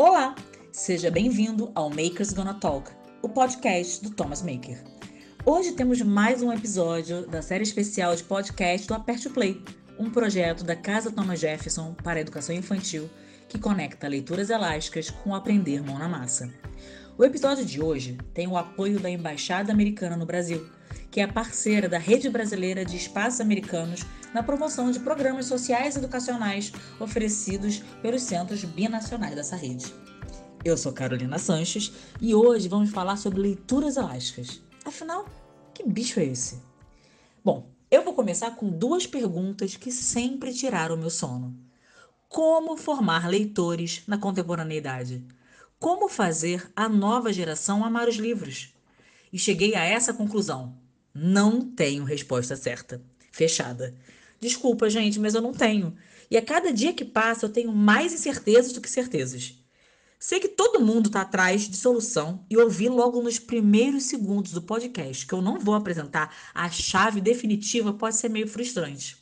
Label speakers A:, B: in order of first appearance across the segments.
A: Olá, seja bem-vindo ao Makers Gonna Talk, o podcast do Thomas Maker. Hoje temos mais um episódio da série especial de podcast do Aperte o Play, um projeto da Casa Thomas Jefferson para a educação infantil que conecta leituras elásticas com aprender mão na massa. O episódio de hoje tem o apoio da Embaixada Americana no Brasil, que é parceira da Rede Brasileira de Espaços Americanos na promoção de programas sociais e educacionais oferecidos pelos centros binacionais dessa rede. Eu sou Carolina Sanches e hoje vamos falar sobre leituras elásticas. Afinal, que bicho é esse? Bom, eu vou começar com duas perguntas que sempre tiraram meu sono. Como formar leitores na contemporaneidade? Como fazer a nova geração amar os livros? E cheguei a essa conclusão. Não tenho resposta certa. Fechada. Desculpa, gente, mas eu não tenho. E a cada dia que passa eu tenho mais incertezas do que certezas. Sei que todo mundo está atrás de solução e ouvi logo nos primeiros segundos do podcast que eu não vou apresentar a chave definitiva pode ser meio frustrante.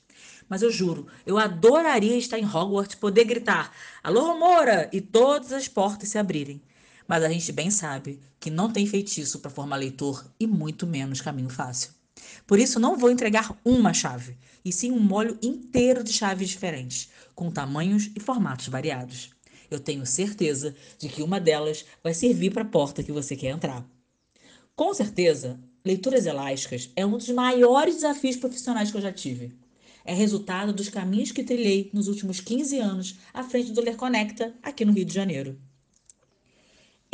A: Mas eu juro, eu adoraria estar em Hogwarts, poder gritar Alô, Moura! e todas as portas se abrirem. Mas a gente bem sabe que não tem feitiço para formar leitor e muito menos caminho fácil. Por isso, não vou entregar uma chave, e sim um molho inteiro de chaves diferentes, com tamanhos e formatos variados. Eu tenho certeza de que uma delas vai servir para a porta que você quer entrar. Com certeza, leituras elásticas é um dos maiores desafios profissionais que eu já tive. É resultado dos caminhos que trilhei nos últimos 15 anos à frente do Ler Conecta, aqui no Rio de Janeiro.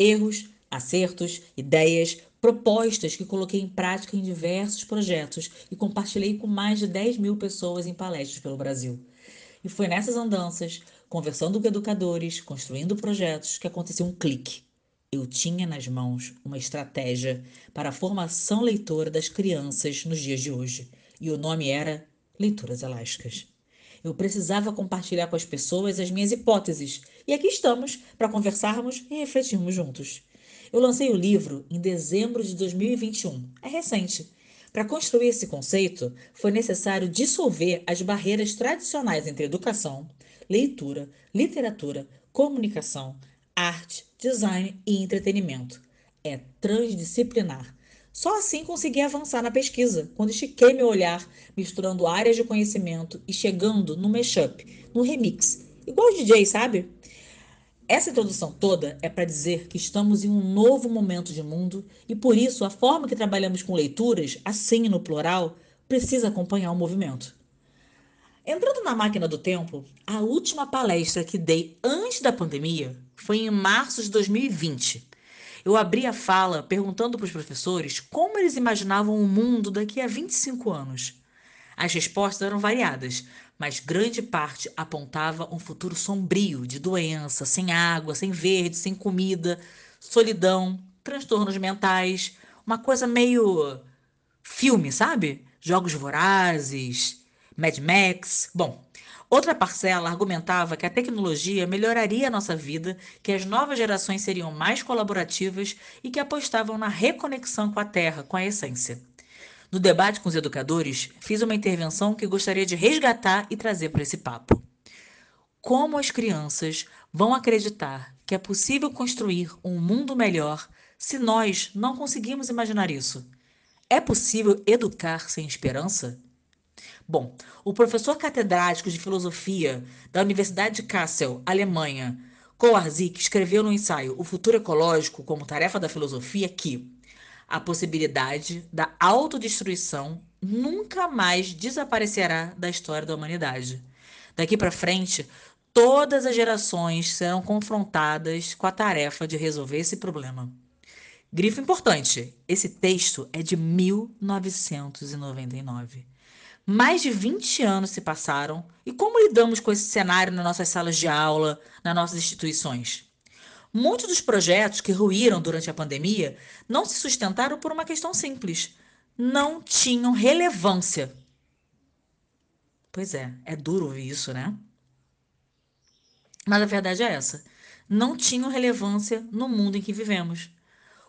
A: Erros, acertos, ideias, propostas que coloquei em prática em diversos projetos e compartilhei com mais de 10 mil pessoas em palestras pelo Brasil. E foi nessas andanças, conversando com educadores, construindo projetos, que aconteceu um clique. Eu tinha nas mãos uma estratégia para a formação leitora das crianças nos dias de hoje. E o nome era Leituras Elásticas. Eu precisava compartilhar com as pessoas as minhas hipóteses. E aqui estamos para conversarmos e refletirmos juntos. Eu lancei o livro em dezembro de 2021. É recente. Para construir esse conceito, foi necessário dissolver as barreiras tradicionais entre educação, leitura, literatura, comunicação, arte, design e entretenimento. É transdisciplinar. Só assim consegui avançar na pesquisa, quando estiquei meu olhar, misturando áreas de conhecimento e chegando no mashup, no remix. Igual o DJ, sabe? Essa introdução toda é para dizer que estamos em um novo momento de mundo e por isso a forma que trabalhamos com leituras, assim no plural, precisa acompanhar o movimento. Entrando na máquina do tempo, a última palestra que dei antes da pandemia foi em março de 2020. Eu abri a fala perguntando para os professores como eles imaginavam o mundo daqui a 25 anos. As respostas eram variadas, mas grande parte apontava um futuro sombrio de doença, sem água, sem verde, sem comida, solidão, transtornos mentais, uma coisa meio filme, sabe? Jogos vorazes, Mad Max. Bom, outra parcela argumentava que a tecnologia melhoraria a nossa vida, que as novas gerações seriam mais colaborativas e que apostavam na reconexão com a terra, com a essência. No debate com os educadores, fiz uma intervenção que gostaria de resgatar e trazer para esse papo. Como as crianças vão acreditar que é possível construir um mundo melhor se nós não conseguimos imaginar isso? É possível educar sem esperança? Bom, o professor catedrático de filosofia da Universidade de Kassel, Alemanha, Kowarzik, escreveu no ensaio O Futuro Ecológico como Tarefa da Filosofia que a possibilidade da autodestruição nunca mais desaparecerá da história da humanidade. Daqui para frente, todas as gerações serão confrontadas com a tarefa de resolver esse problema. Grifo importante: esse texto é de 1999. Mais de 20 anos se passaram e como lidamos com esse cenário nas nossas salas de aula, nas nossas instituições? Muitos dos projetos que ruíram durante a pandemia não se sustentaram por uma questão simples: não tinham relevância. Pois é, é duro ouvir isso, né? Mas a verdade é essa: não tinham relevância no mundo em que vivemos.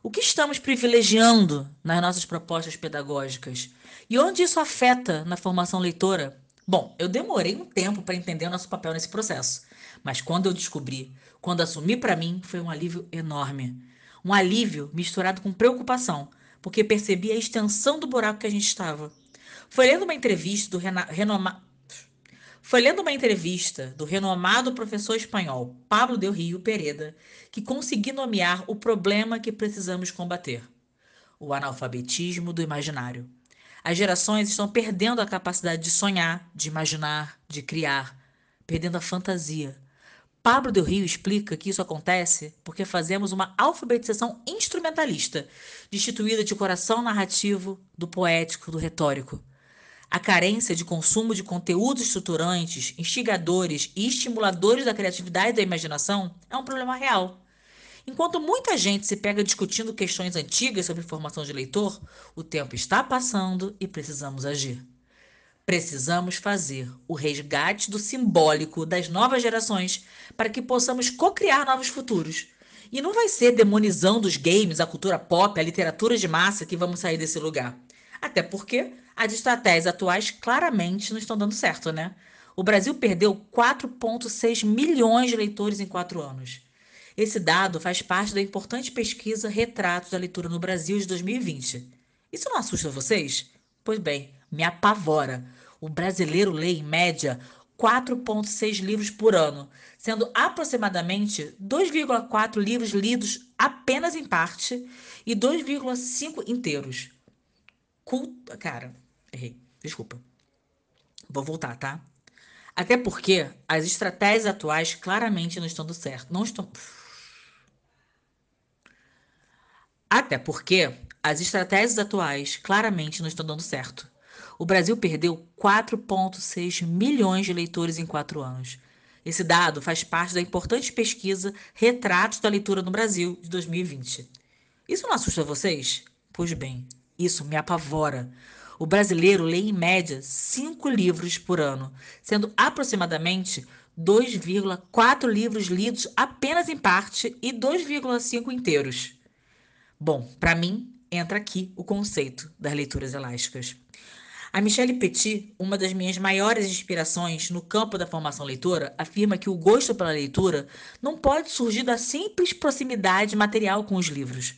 A: O que estamos privilegiando nas nossas propostas pedagógicas? E onde isso afeta na formação leitora? Bom, eu demorei um tempo para entender o nosso papel nesse processo, mas quando eu descobri, quando assumi para mim, foi um alívio enorme. Um alívio misturado com preocupação, porque percebi a extensão do buraco que a gente estava. Foi lendo uma entrevista do renomado foi lendo uma entrevista do renomado professor espanhol Pablo Del Rio Pereda que consegui nomear o problema que precisamos combater: o analfabetismo do imaginário. As gerações estão perdendo a capacidade de sonhar, de imaginar, de criar, perdendo a fantasia. Pablo Del Rio explica que isso acontece porque fazemos uma alfabetização instrumentalista, destituída de coração narrativo, do poético, do retórico. A carência de consumo de conteúdos estruturantes, instigadores e estimuladores da criatividade e da imaginação é um problema real. Enquanto muita gente se pega discutindo questões antigas sobre formação de leitor, o tempo está passando e precisamos agir. Precisamos fazer o resgate do simbólico das novas gerações para que possamos co-criar novos futuros. E não vai ser demonizando os games, a cultura pop, a literatura de massa que vamos sair desse lugar. Até porque as estratégias atuais claramente não estão dando certo, né? O Brasil perdeu 4,6 milhões de leitores em quatro anos. Esse dado faz parte da importante pesquisa Retratos da Leitura no Brasil de 2020. Isso não assusta vocês? Pois bem, me apavora. O brasileiro lê, em média, 4,6 livros por ano, sendo aproximadamente 2,4 livros lidos apenas em parte e 2,5 inteiros. Culta. Cara, errei. Desculpa. Vou voltar, tá? Até porque as estratégias atuais claramente não estão dando certo. Não estão. Até porque as estratégias atuais claramente não estão dando certo. O Brasil perdeu 4,6 milhões de leitores em quatro anos. Esse dado faz parte da importante pesquisa Retratos da Leitura no Brasil de 2020. Isso não assusta vocês? Pois bem, isso me apavora. O brasileiro lê em média cinco livros por ano, sendo aproximadamente 2,4 livros lidos apenas em parte e 2,5 inteiros. Bom, para mim, entra aqui o conceito das leituras elásticas. A Michelle Petit, uma das minhas maiores inspirações no campo da formação leitora, afirma que o gosto pela leitura não pode surgir da simples proximidade material com os livros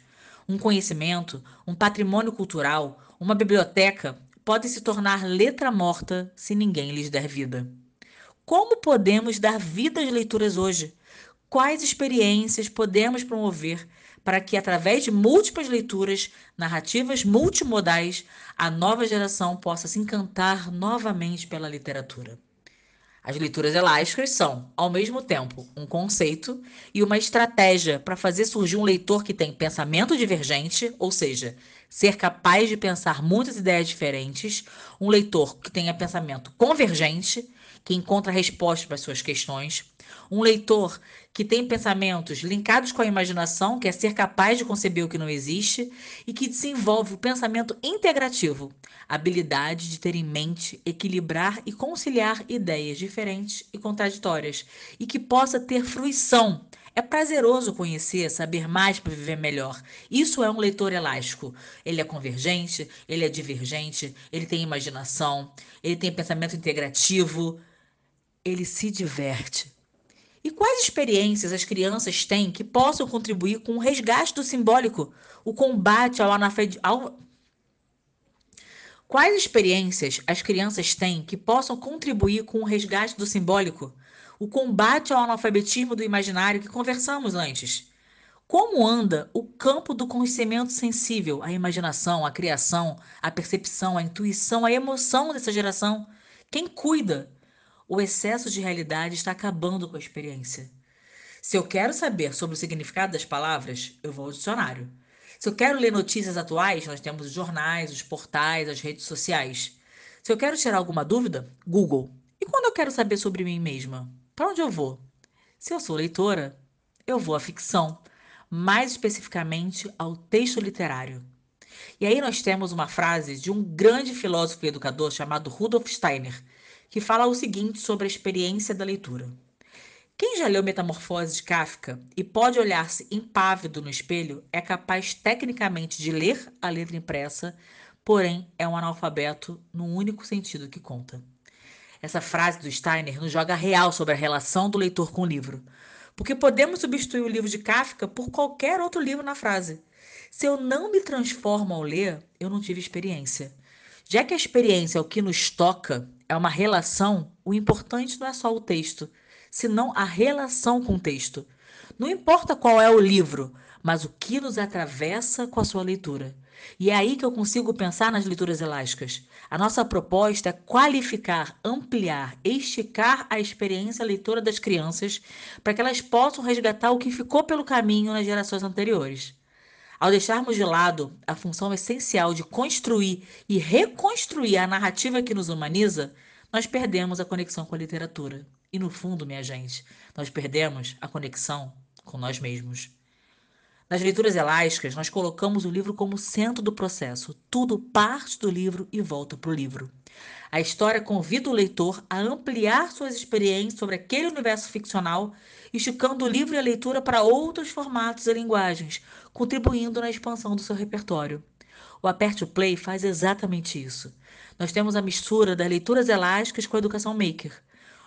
A: um conhecimento, um patrimônio cultural, uma biblioteca podem se tornar letra morta se ninguém lhes der vida. Como podemos dar vida às leituras hoje? Quais experiências podemos promover para que, através de múltiplas leituras, narrativas multimodais, a nova geração possa se encantar novamente pela literatura? As leituras elásticas são, ao mesmo tempo, um conceito e uma estratégia para fazer surgir um leitor que tem pensamento divergente, ou seja, ser capaz de pensar muitas ideias diferentes, um leitor que tenha pensamento convergente, que encontra respostas para suas questões, um leitor que tem pensamentos linkados com a imaginação, que é ser capaz de conceber o que não existe, e que desenvolve o pensamento integrativo, habilidade de ter em mente, equilibrar e conciliar ideias diferentes e contraditórias, e que possa ter fruição. É prazeroso conhecer, saber mais para viver melhor. Isso é um leitor elástico. Ele é convergente, ele é divergente, ele tem imaginação, ele tem pensamento integrativo, ele se diverte. E quais experiências as crianças têm que possam contribuir com o resgate do simbólico, o combate ao analfabetismo? Quais experiências as crianças têm que possam contribuir com o resgate do simbólico, o combate ao analfabetismo do imaginário que conversamos antes? Como anda o campo do conhecimento sensível, a imaginação, a criação, a percepção, a intuição, a emoção dessa geração? Quem cuida o excesso de realidade está acabando com a experiência. Se eu quero saber sobre o significado das palavras, eu vou ao dicionário. Se eu quero ler notícias atuais, nós temos os jornais, os portais, as redes sociais. Se eu quero tirar alguma dúvida, Google. E quando eu quero saber sobre mim mesma, para onde eu vou? Se eu sou leitora, eu vou à ficção, mais especificamente ao texto literário. E aí nós temos uma frase de um grande filósofo e educador chamado Rudolf Steiner, que fala o seguinte sobre a experiência da leitura. Quem já leu Metamorfose de Kafka e pode olhar-se impávido no espelho é capaz tecnicamente de ler a letra impressa, porém é um analfabeto no único sentido que conta. Essa frase do Steiner nos joga real sobre a relação do leitor com o livro. Porque podemos substituir o livro de Kafka por qualquer outro livro na frase. Se eu não me transformo ao ler, eu não tive experiência. Já que a experiência é o que nos toca, é uma relação, o importante não é só o texto, senão a relação com o texto. Não importa qual é o livro, mas o que nos atravessa com a sua leitura. E é aí que eu consigo pensar nas leituras elásticas. A nossa proposta é qualificar, ampliar, esticar a experiência leitora das crianças para que elas possam resgatar o que ficou pelo caminho nas gerações anteriores. Ao deixarmos de lado a função essencial de construir e reconstruir a narrativa que nos humaniza, nós perdemos a conexão com a literatura. E no fundo, minha gente, nós perdemos a conexão com nós mesmos. Nas leituras elásticas, nós colocamos o livro como centro do processo. Tudo parte do livro e volta para o livro. A história convida o leitor a ampliar suas experiências sobre aquele universo ficcional, esticando o livro e a leitura para outros formatos e linguagens, contribuindo na expansão do seu repertório. O Aperte o Play faz exatamente isso. Nós temos a mistura das leituras elásticas com a educação maker.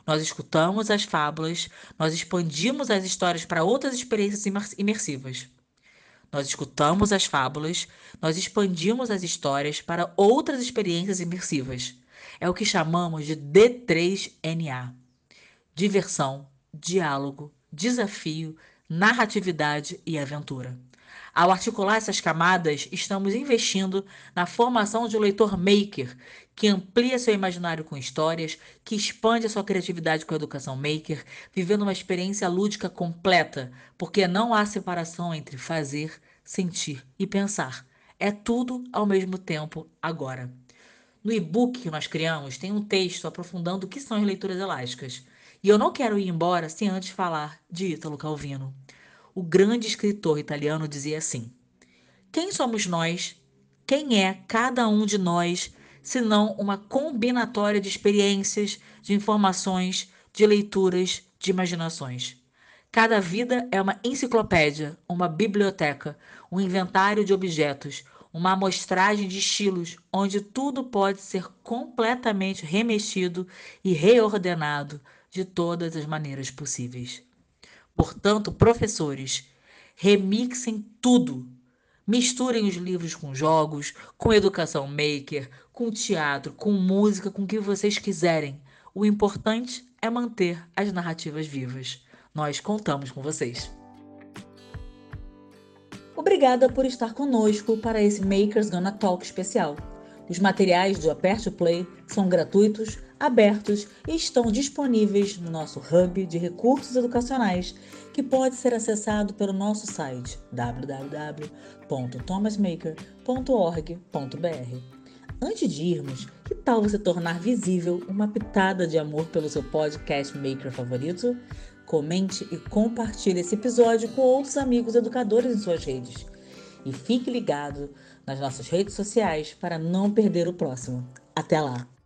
A: Nós escutamos as fábulas, nós expandimos as histórias para outras experiências imersivas. Nós escutamos as fábulas, nós expandimos as histórias para outras experiências imersivas. É o que chamamos de D3NA: diversão, diálogo, desafio, narratividade e aventura. Ao articular essas camadas, estamos investindo na formação de um leitor maker que amplia seu imaginário com histórias, que expande a sua criatividade com a educação maker, vivendo uma experiência lúdica completa, porque não há separação entre fazer, sentir e pensar. É tudo ao mesmo tempo agora. No e-book que nós criamos, tem um texto aprofundando o que são as leituras elásticas. E eu não quero ir embora sem antes falar de Ítalo Calvino. O grande escritor italiano dizia assim: Quem somos nós? Quem é cada um de nós senão uma combinatória de experiências, de informações, de leituras, de imaginações. Cada vida é uma enciclopédia, uma biblioteca, um inventário de objetos, uma amostragem de estilos, onde tudo pode ser completamente remexido e reordenado de todas as maneiras possíveis. Portanto, professores, remixem tudo Misturem os livros com jogos, com educação maker, com teatro, com música, com o que vocês quiserem. O importante é manter as narrativas vivas. Nós contamos com vocês. Obrigada por estar conosco para esse Makers Gonna Talk especial. Os materiais do Aperte Play são gratuitos, abertos e estão disponíveis no nosso hub de recursos educacionais que pode ser acessado pelo nosso site www.thomasmaker.org.br. Antes de irmos, que tal você tornar visível uma pitada de amor pelo seu podcast maker favorito? Comente e compartilhe esse episódio com outros amigos educadores em suas redes. E fique ligado nas nossas redes sociais para não perder o próximo. Até lá!